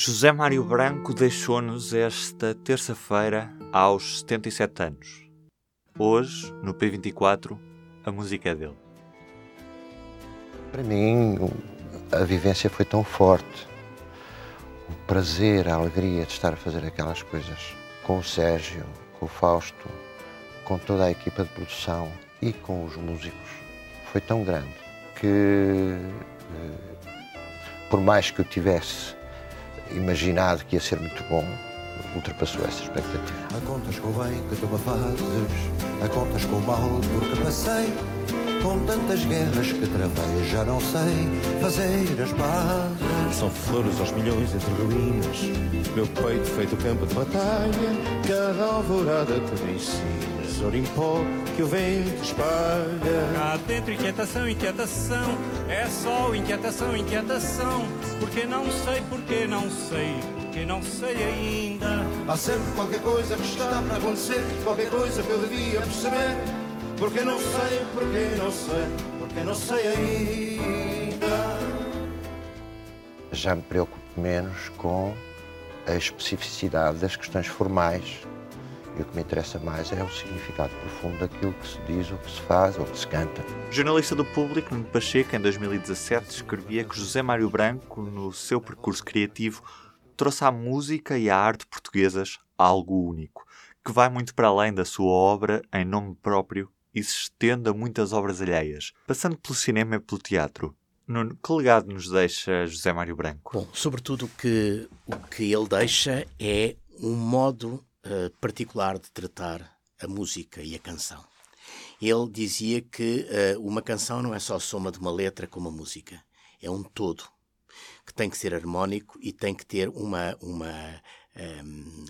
José Mário Branco deixou-nos esta terça-feira aos 77 anos. Hoje, no P24, a música é dele. Para mim, a vivência foi tão forte. O prazer, a alegria de estar a fazer aquelas coisas com o Sérgio, com o Fausto, com toda a equipa de produção e com os músicos foi tão grande que, eh, por mais que eu tivesse imaginado que ia ser muito bom, ultrapassou essa expectativa. Contas com bem que tu me fazes, contas com mal porque passei, com tantas guerras que travei, já não sei fazer as pazes. São flores aos milhões entre ruínas, meu peito feito campo de batalha, cada alvorada que me ensinas, ouro em pó que o vento espalha. Cá dentro inquietação, inquietação, é só inquietação, inquietação, porque não sei, porque não sei, porque não sei ainda. Há sempre qualquer coisa que está para acontecer, qualquer coisa que eu devia perceber, porque não sei, porque não sei, porque não sei ainda. Já me preocupo menos com a especificidade das questões formais e o que me interessa mais é o significado profundo daquilo que se diz, ou que se faz, ou que se canta. O jornalista do Público, Nuno Pacheco, em 2017, escrevia que José Mário Branco, no seu percurso criativo, trouxe à música e à arte portuguesas algo único, que vai muito para além da sua obra em nome próprio e se estende a muitas obras alheias, passando pelo cinema e pelo teatro. Nuno, que legado nos deixa José Mário Branco? Bom, sobretudo que, o que ele deixa é um modo uh, particular de tratar a música e a canção. Ele dizia que uh, uma canção não é só a soma de uma letra com uma música, é um todo que tem que ser harmónico e tem que ter uma, uma, um,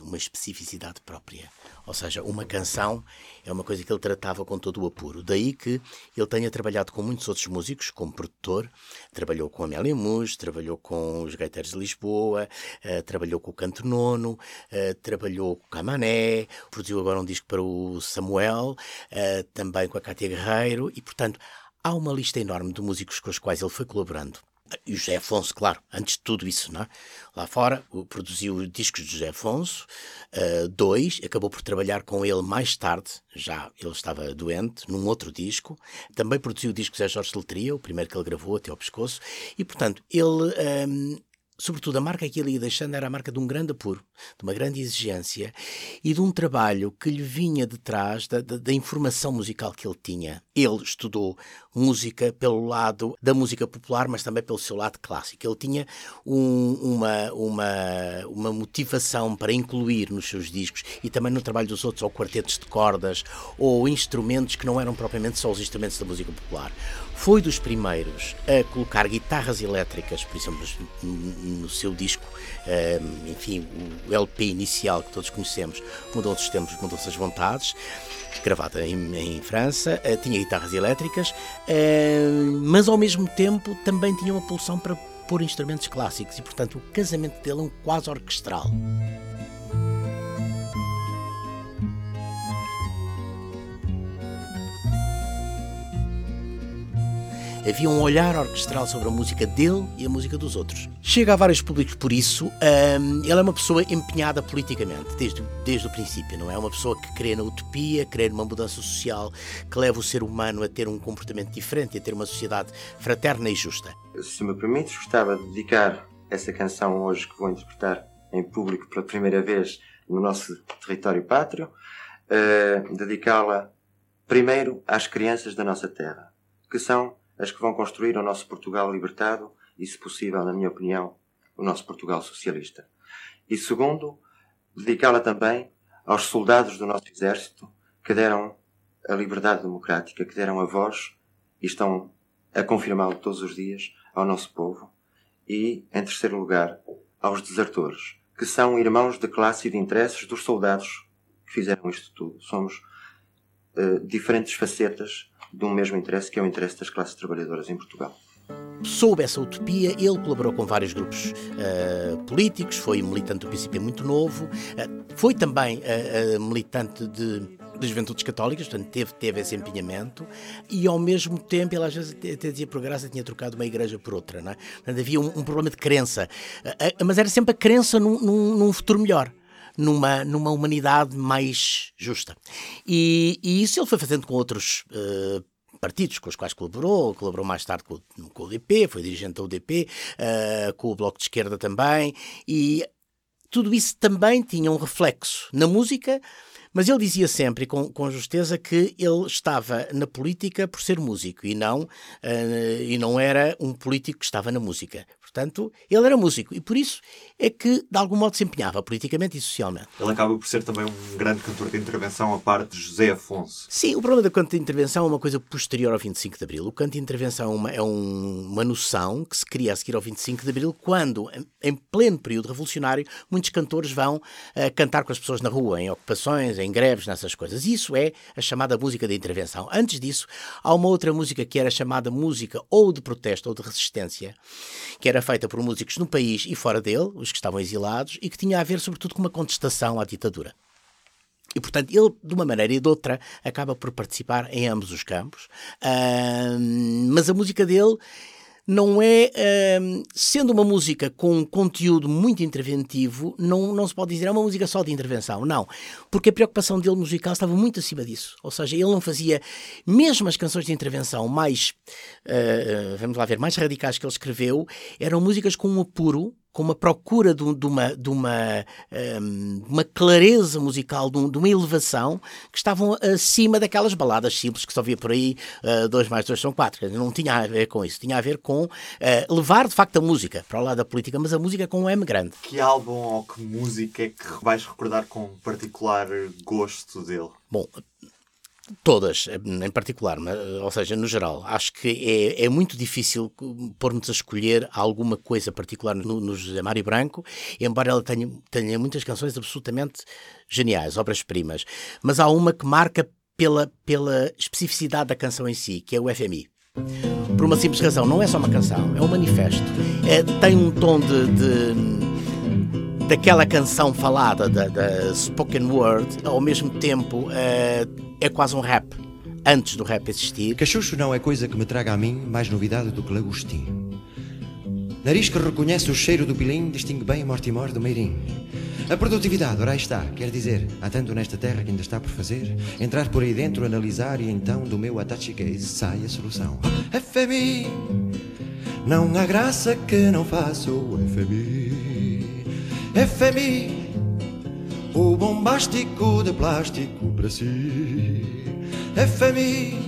uma especificidade própria. Ou seja, uma canção é uma coisa que ele tratava com todo o apuro. Daí que ele tenha trabalhado com muitos outros músicos, como produtor, trabalhou com Amélia Mus, trabalhou com os Gaiteiros de Lisboa, uh, trabalhou com o Canto Nono, uh, trabalhou com o Camané, produziu agora um disco para o Samuel, uh, também com a Cátia Guerreiro, e portanto há uma lista enorme de músicos com os quais ele foi colaborando. E o José Afonso, claro, antes de tudo isso, não é? lá fora, produziu discos de José Afonso, uh, dois, acabou por trabalhar com ele mais tarde, já ele estava doente, num outro disco. Também produziu o disco José Jorge Letria, o primeiro que ele gravou até ao pescoço, e portanto, ele. Um, ehm, sobretudo, a marca que ele ia deixando era a marca de um grande apuro, de uma grande exigência e de um trabalho que lhe vinha de trás da, da, da, informação musical que ele tinha. Ele estudou música pelo lado da música popular, mas também pelo seu lado clássico. Ele tinha um, uma, uma, uma motivação para incluir nos seus discos e também no trabalho dos outros, ou quartetos de cordas, ou instrumentos que não eram propriamente só os instrumentos da música popular. Foi dos primeiros a colocar guitarras elétricas, por exemplo, no seu disco, enfim, o LP inicial que todos conhecemos, Mudou-se os tempos, mudou-se as vontades, gravada em, em França, eh, tinha guitarras elétricas, mas ao mesmo tempo também tinha uma pulsão para pôr instrumentos clássicos e, portanto, o casamento dele é um quase orquestral. Havia um olhar orquestral sobre a música dele e a música dos outros. Chega a vários públicos por isso. Um, ele é uma pessoa empenhada politicamente, desde, desde o princípio. Não é uma pessoa que crê na utopia, crê numa mudança social que leva o ser humano a ter um comportamento diferente, a ter uma sociedade fraterna e justa. Se me permites, gostava de dedicar essa canção hoje que vou interpretar em público pela primeira vez no nosso território pátrio, uh, dedicá-la primeiro às crianças da nossa terra, que são as que vão construir o nosso Portugal libertado e, se possível, na minha opinião, o nosso Portugal socialista. E segundo, dedicá-la também aos soldados do nosso exército que deram a liberdade democrática, que deram a voz e estão a confirmá-lo todos os dias ao nosso povo. E, em terceiro lugar, aos desertores, que são irmãos de classe e de interesses dos soldados que fizeram isto tudo. Somos uh, diferentes facetas de um mesmo interesse, que é o interesse das classes trabalhadoras em Portugal. Soube essa utopia, ele colaborou com vários grupos uh, políticos, foi militante do PCP muito novo, uh, foi também uh, militante de Juventudes Católicas, portanto teve, teve esse empenhamento, e ao mesmo tempo ele às vezes até dizia por graça tinha trocado uma igreja por outra, não é? Portanto, havia um, um problema de crença, mas era sempre a crença num, num, num futuro melhor numa, numa humanidade mais justa. E, e, isso ele foi fazendo com outros uh, partidos com os quais colaborou, colaborou mais tarde com, com o UDP, foi dirigente da UDP, uh, eh, com o Bloco de Esquerda também, e tudo isso também tinha um reflexo na música, mas ele dizia sempre, com, com justeza, que ele estava na política por ser músico e não, uh, e não era um político que estava na música. Portanto, ele era músico e por isso é que, de algum modo, se empenhava politicamente e socialmente. Ele acaba por ser também um grande cantor de intervenção a parte de José Afonso. Sim, o problema do canto de intervenção é uma coisa posterior ao 25 de Abril. O canto de intervenção é uma, é uma noção que se cria a seguir ao 25 de Abril, quando, em pleno período revolucionário, muitos cantores vão uh, cantar com as pessoas na rua, em ocupações, em greves, nessas coisas. Isso é a chamada música de intervenção. Antes disso, há uma outra música que era chamada música ou de protesto ou de resistência, que era feita por músicos no país e fora dele, os que estavam exilados, e que tinha a ver, sobretudo, com uma contestação à ditadura. E, portanto, ele, de uma maneira e de outra, acaba por participar em ambos os campos. Uh, mas a música dele não é. Uh, sendo uma música com um conteúdo muito interventivo, não, não se pode dizer é uma música só de intervenção. Não. Porque a preocupação dele musical estava muito acima disso. Ou seja, ele não fazia. Mesmo as canções de intervenção mais. Uh, vamos lá ver, mais radicais que ele escreveu, eram músicas com um apuro com uma procura de, de uma, de uma, um, uma clareza musical, de, de, uma elevação, que estavam acima daquelas baladas simples que só via por aí, 2 uh, mais 2 são 4. Não tinha a ver com isso, tinha a ver com uh, levar de facto a música para o lado da política, mas a música com um M grande. Que álbum ou que música é que vais recordar com particular gosto dele? Bom, Todas, em particular, ou seja, no geral. Acho que é, é muito difícil pôr-nos a escolher alguma coisa particular no, no José Mário Branco, embora ela tenha, tenha muitas canções absolutamente geniais, obras-primas. Mas há uma que marca pela, pela especificidade da canção em si, que é o FMI. Por uma simples razão, não é só uma canção, é um manifesto. É, tem um tom de, de daquela canção falada, da, da, spoken word, ao mesmo tempo é, é quase um rap, antes do rap existir. Cachucho não é coisa que me traga a mim mais novidade do que lagostim. Nariz que reconhece o cheiro do pilim distingue bem Mortimor do Meirim. A produtividade, ora está, quer dizer, há tanto nesta terra que ainda está por fazer, entrar por aí dentro, analisar e então do meu atache case sai a solução. FMI, não há graça que não faça o FMI. FMI, o bombástico de plástico para si. FMI,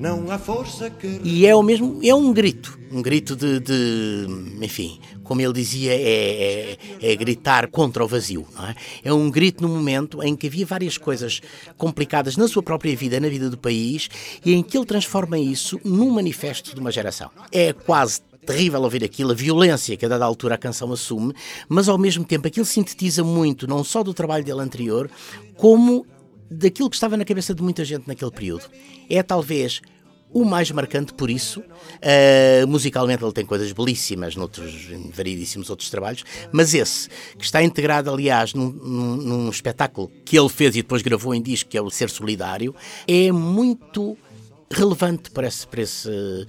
não há força que. E é o mesmo, é um grito, um grito de, de enfim, como ele dizia, é, é, é, gritar contra o vazio. Não é? é um grito no momento em que havia várias coisas complicadas na sua própria vida, na vida do país, e em que ele transforma isso num manifesto de uma geração. É quase terrível ouvir aquilo, a violência que a dada altura a canção assume, mas ao mesmo tempo aquilo sintetiza muito, não só do trabalho dele anterior, como daquilo que estava na cabeça de muita gente naquele período. É talvez o mais marcante por isso. Uh, musicalmente ele tem coisas belíssimas noutros, em variedíssimos outros trabalhos, mas esse, que está integrado, aliás, num, num, num espetáculo que ele fez e depois gravou em disco, que é o Ser Solidário, é muito relevante para esse, para esse,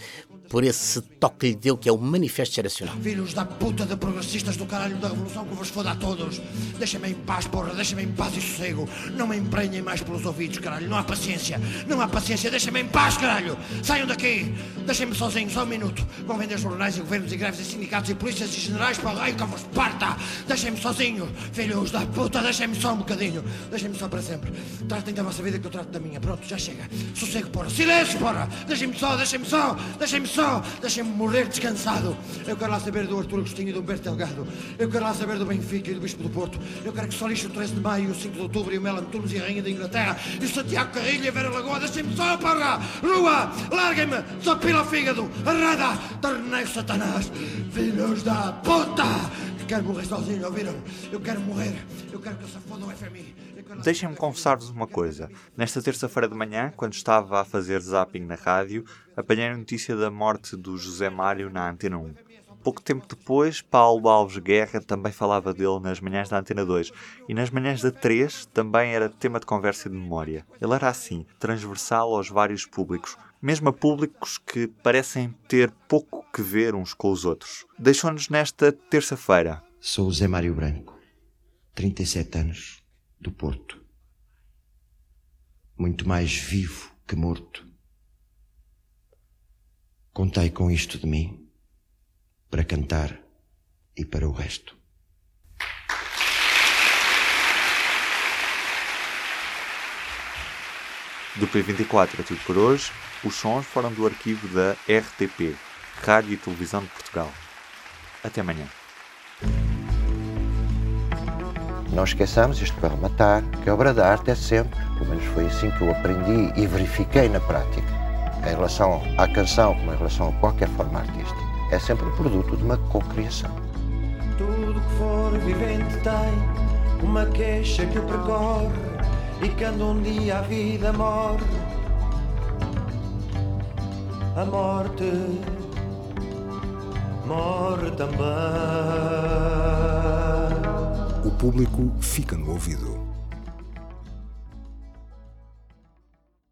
por esse toque que lhe deu, que é o manifesto geracional. Filhos da puta de progressistas do caralho da revolução que vos foda a todos. Deixem-me em paz, porra, deixem-me em paz e sossego. Não me emprenhem mais pelos ouvidos, caralho. Não há paciência, não há paciência. Deixem-me em paz, caralho. Saiam daqui. Deixem-me sozinho, só um minuto. Vão vender jornais e governos e greves e sindicatos e polícias e generais para o raio que vos parta. Deixem-me sozinho. Filhos da puta, deixem-me só um bocadinho. Deixem-me só para sempre. Tratem da vossa vida que eu trato da minha. Pronto, já chega. Sossego, porra. Silêncio, porra. Deixem-me só, deixem-me só, deixem-me só. Deixem-me morrer descansado. Eu quero lá saber do Artur Agostinho e do Humberto Delgado. Eu quero lá saber do Benfica e do Bispo do Porto. Eu quero que só lixe o 13 de maio, o 5 de outubro e o Melan Tunes e a Rainha da Inglaterra e o Santiago Carrilho e a Vera Lagoa. Deixem-me só, porra! Rua! Larguem-me! Só pila fígado! Arrada! Torneio Satanás! Filhos da puta! Quero morrer sozinho, ouviram? Eu quero morrer. Eu quero que se foda o FMI. Deixem-me confessar-vos uma coisa. Nesta terça-feira de manhã, quando estava a fazer zapping na rádio, apanhei a notícia da morte do José Mário na Antena 1. Pouco tempo depois, Paulo Alves Guerra também falava dele nas manhãs da Antena 2 e nas manhãs da 3 também era tema de conversa e de memória. Ele era assim, transversal aos vários públicos, mesmo a públicos que parecem ter pouco que ver uns com os outros. Deixou-nos nesta terça-feira. Sou Zé Mário Branco, 37 anos, do Porto. Muito mais vivo que morto. Contei com isto de mim para cantar e para o resto. Do P24 é tudo por hoje. Os sons foram do arquivo da RTP, Rádio e Televisão de Portugal. Até amanhã. Não esqueçamos isto para rematar, que a obra de arte é sempre, pelo menos foi assim que eu aprendi e verifiquei na prática, em relação à canção como em relação a qualquer forma artística é sempre o produto de uma cocriação. Tudo que for vivente tem uma queixa que percorre e quando um dia a vida morre, a morte morre também. O público fica no ouvido.